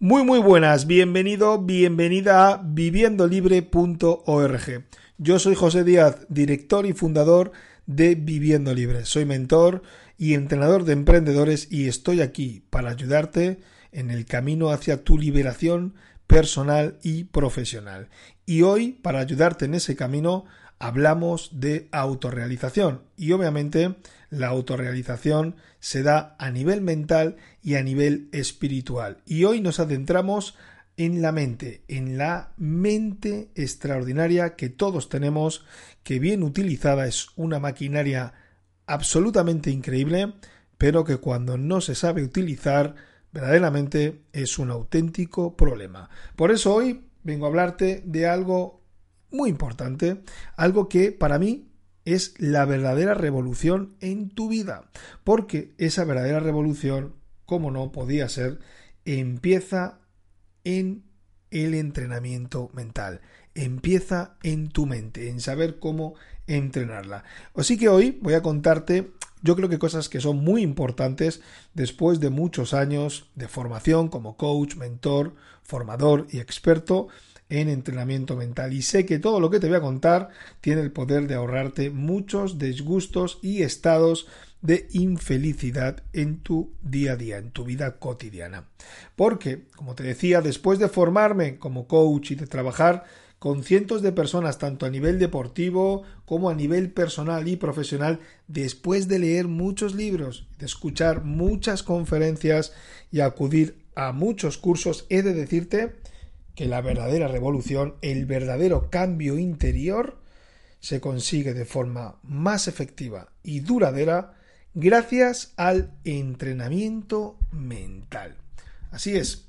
Muy muy buenas, bienvenido, bienvenida a viviendolibre.org. Yo soy José Díaz, director y fundador de Viviendo Libre. Soy mentor y entrenador de emprendedores y estoy aquí para ayudarte en el camino hacia tu liberación personal y profesional. Y hoy, para ayudarte en ese camino, hablamos de autorrealización y obviamente la autorrealización se da a nivel mental y a nivel espiritual. Y hoy nos adentramos en la mente, en la mente extraordinaria que todos tenemos, que bien utilizada es una maquinaria absolutamente increíble, pero que cuando no se sabe utilizar, verdaderamente es un auténtico problema. Por eso hoy vengo a hablarte de algo muy importante, algo que para mí es la verdadera revolución en tu vida, porque esa verdadera revolución, como no podía ser, empieza en el entrenamiento mental, empieza en tu mente, en saber cómo entrenarla. Así que hoy voy a contarte yo creo que cosas que son muy importantes después de muchos años de formación como coach, mentor, formador y experto en entrenamiento mental y sé que todo lo que te voy a contar tiene el poder de ahorrarte muchos disgustos y estados de infelicidad en tu día a día, en tu vida cotidiana. Porque, como te decía, después de formarme como coach y de trabajar con cientos de personas, tanto a nivel deportivo como a nivel personal y profesional, después de leer muchos libros, de escuchar muchas conferencias y acudir a muchos cursos, he de decirte que la verdadera revolución, el verdadero cambio interior, se consigue de forma más efectiva y duradera gracias al entrenamiento mental. Así es,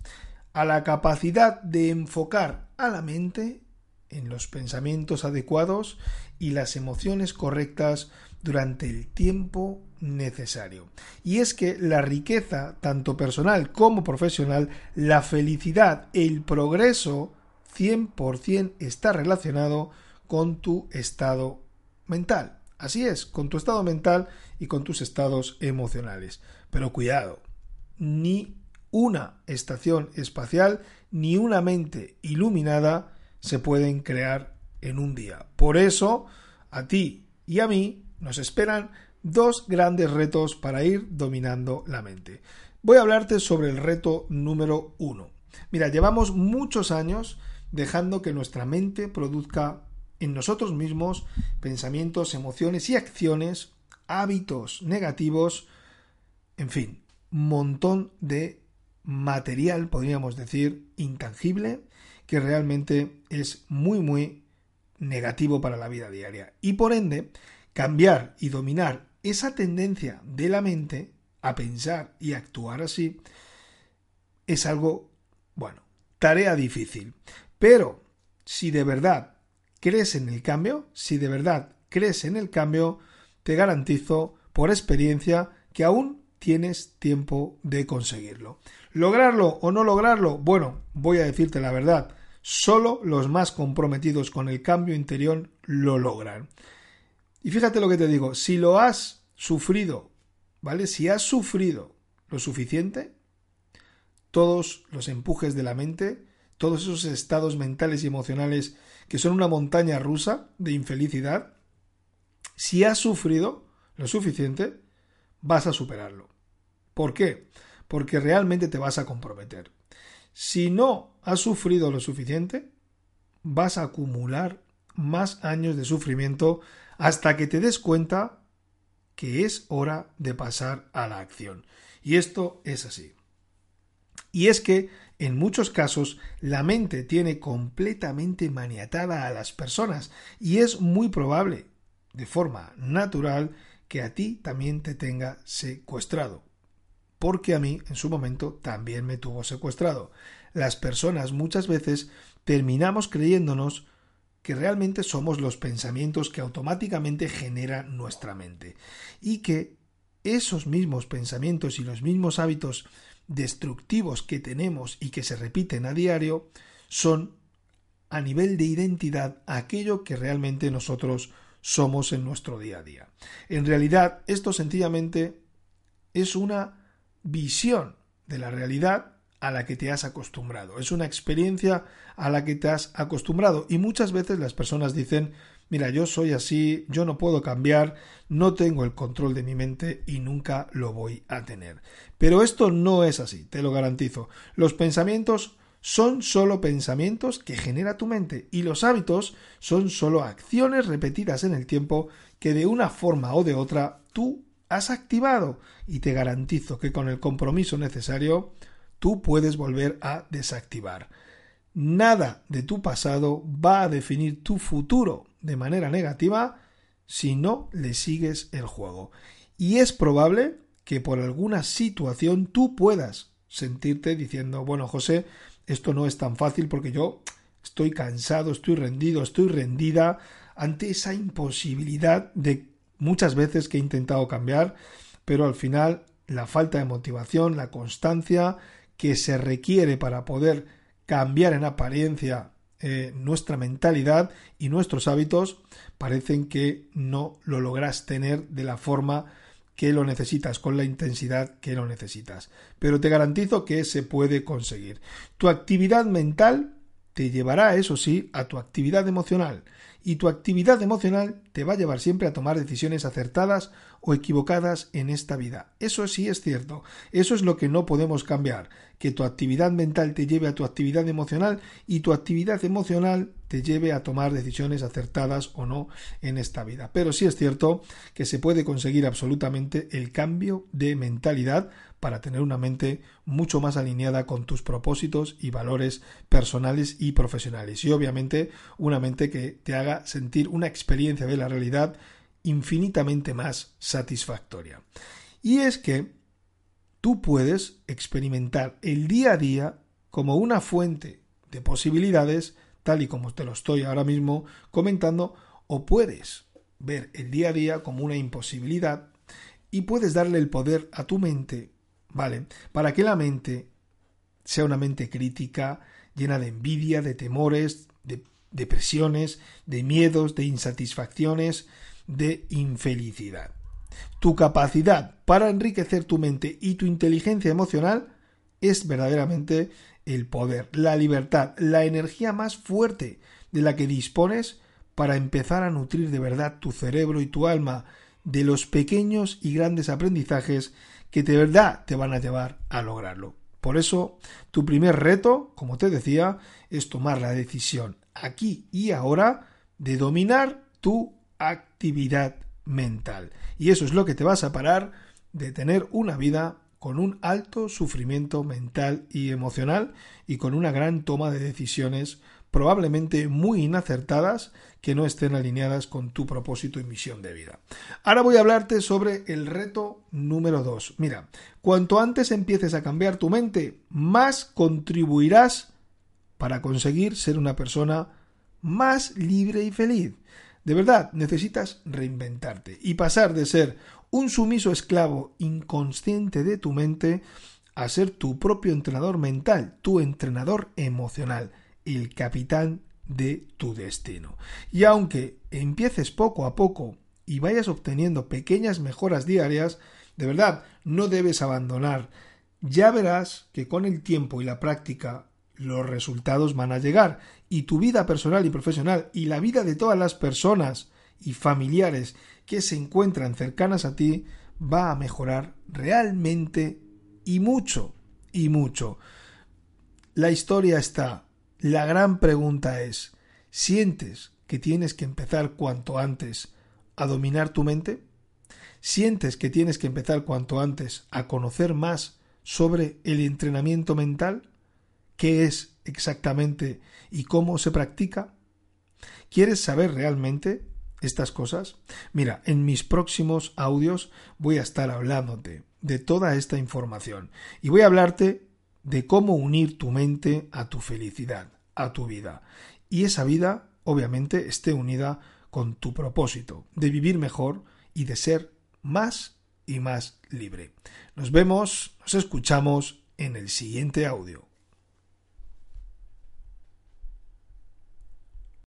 a la capacidad de enfocar a la mente en los pensamientos adecuados y las emociones correctas durante el tiempo necesario. Y es que la riqueza, tanto personal como profesional, la felicidad, el progreso, 100% está relacionado con tu estado mental. Así es, con tu estado mental y con tus estados emocionales. Pero cuidado, ni una estación espacial ni una mente iluminada se pueden crear en un día. Por eso, a ti y a mí nos esperan dos grandes retos para ir dominando la mente. Voy a hablarte sobre el reto número uno. Mira, llevamos muchos años dejando que nuestra mente produzca en nosotros mismos pensamientos, emociones y acciones, hábitos negativos, en fin, montón de material, podríamos decir, intangible, que realmente es muy, muy negativo para la vida diaria. Y por ende, cambiar y dominar esa tendencia de la mente a pensar y actuar así es algo, bueno, tarea difícil. Pero si de verdad crees en el cambio, si de verdad crees en el cambio, te garantizo por experiencia que aún tienes tiempo de conseguirlo. ¿Lograrlo o no lograrlo? Bueno, voy a decirte la verdad, solo los más comprometidos con el cambio interior lo logran. Y fíjate lo que te digo, si lo has sufrido, ¿vale? Si has sufrido lo suficiente, todos los empujes de la mente, todos esos estados mentales y emocionales que son una montaña rusa de infelicidad, si has sufrido lo suficiente, vas a superarlo. ¿Por qué? Porque realmente te vas a comprometer. Si no has sufrido lo suficiente, vas a acumular más años de sufrimiento hasta que te des cuenta que es hora de pasar a la acción. Y esto es así. Y es que en muchos casos la mente tiene completamente maniatada a las personas y es muy probable, de forma natural, que a ti también te tenga secuestrado. Porque a mí en su momento también me tuvo secuestrado. Las personas muchas veces terminamos creyéndonos que realmente somos los pensamientos que automáticamente genera nuestra mente y que esos mismos pensamientos y los mismos hábitos destructivos que tenemos y que se repiten a diario son a nivel de identidad aquello que realmente nosotros somos en nuestro día a día. En realidad, esto sencillamente es una visión de la realidad a la que te has acostumbrado, es una experiencia a la que te has acostumbrado y muchas veces las personas dicen mira, yo soy así, yo no puedo cambiar, no tengo el control de mi mente y nunca lo voy a tener. Pero esto no es así, te lo garantizo. Los pensamientos son solo pensamientos que genera tu mente y los hábitos son solo acciones repetidas en el tiempo que de una forma o de otra tú has activado y te garantizo que con el compromiso necesario tú puedes volver a desactivar. Nada de tu pasado va a definir tu futuro de manera negativa si no le sigues el juego. Y es probable que por alguna situación tú puedas sentirte diciendo, bueno, José, esto no es tan fácil porque yo estoy cansado, estoy rendido, estoy rendida ante esa imposibilidad de muchas veces que he intentado cambiar, pero al final la falta de motivación, la constancia que se requiere para poder cambiar en apariencia eh, nuestra mentalidad y nuestros hábitos parecen que no lo logras tener de la forma que lo necesitas, con la intensidad que lo necesitas. Pero te garantizo que se puede conseguir. Tu actividad mental te llevará, eso sí, a tu actividad emocional. Y tu actividad emocional te va a llevar siempre a tomar decisiones acertadas o equivocadas en esta vida. Eso sí es cierto. Eso es lo que no podemos cambiar. Que tu actividad mental te lleve a tu actividad emocional y tu actividad emocional te lleve a tomar decisiones acertadas o no en esta vida. Pero sí es cierto que se puede conseguir absolutamente el cambio de mentalidad para tener una mente mucho más alineada con tus propósitos y valores personales y profesionales. Y obviamente una mente que te haga sentir una experiencia de la realidad infinitamente más satisfactoria. Y es que tú puedes experimentar el día a día como una fuente de posibilidades, tal y como te lo estoy ahora mismo comentando, o puedes ver el día a día como una imposibilidad y puedes darle el poder a tu mente, ¿vale? Para que la mente sea una mente crítica, llena de envidia, de temores, de depresiones, de miedos, de insatisfacciones, de infelicidad. Tu capacidad para enriquecer tu mente y tu inteligencia emocional es verdaderamente el poder, la libertad, la energía más fuerte de la que dispones para empezar a nutrir de verdad tu cerebro y tu alma de los pequeños y grandes aprendizajes que de verdad te van a llevar a lograrlo. Por eso, tu primer reto, como te decía, es tomar la decisión aquí y ahora de dominar tu actividad mental. Y eso es lo que te vas a parar de tener una vida con un alto sufrimiento mental y emocional y con una gran toma de decisiones probablemente muy inacertadas que no estén alineadas con tu propósito y misión de vida. Ahora voy a hablarte sobre el reto número 2. Mira, cuanto antes empieces a cambiar tu mente, más contribuirás para conseguir ser una persona más libre y feliz. De verdad, necesitas reinventarte y pasar de ser un sumiso esclavo inconsciente de tu mente a ser tu propio entrenador mental, tu entrenador emocional, el capitán de tu destino. Y aunque empieces poco a poco y vayas obteniendo pequeñas mejoras diarias, de verdad, no debes abandonar. Ya verás que con el tiempo y la práctica los resultados van a llegar y tu vida personal y profesional y la vida de todas las personas y familiares que se encuentran cercanas a ti va a mejorar realmente y mucho y mucho. La historia está. La gran pregunta es, ¿sientes que tienes que empezar cuanto antes a dominar tu mente? ¿Sientes que tienes que empezar cuanto antes a conocer más sobre el entrenamiento mental? Qué es exactamente y cómo se practica? ¿Quieres saber realmente estas cosas? Mira, en mis próximos audios voy a estar hablándote de toda esta información y voy a hablarte de cómo unir tu mente a tu felicidad, a tu vida. Y esa vida, obviamente, esté unida con tu propósito de vivir mejor y de ser más y más libre. Nos vemos, nos escuchamos en el siguiente audio.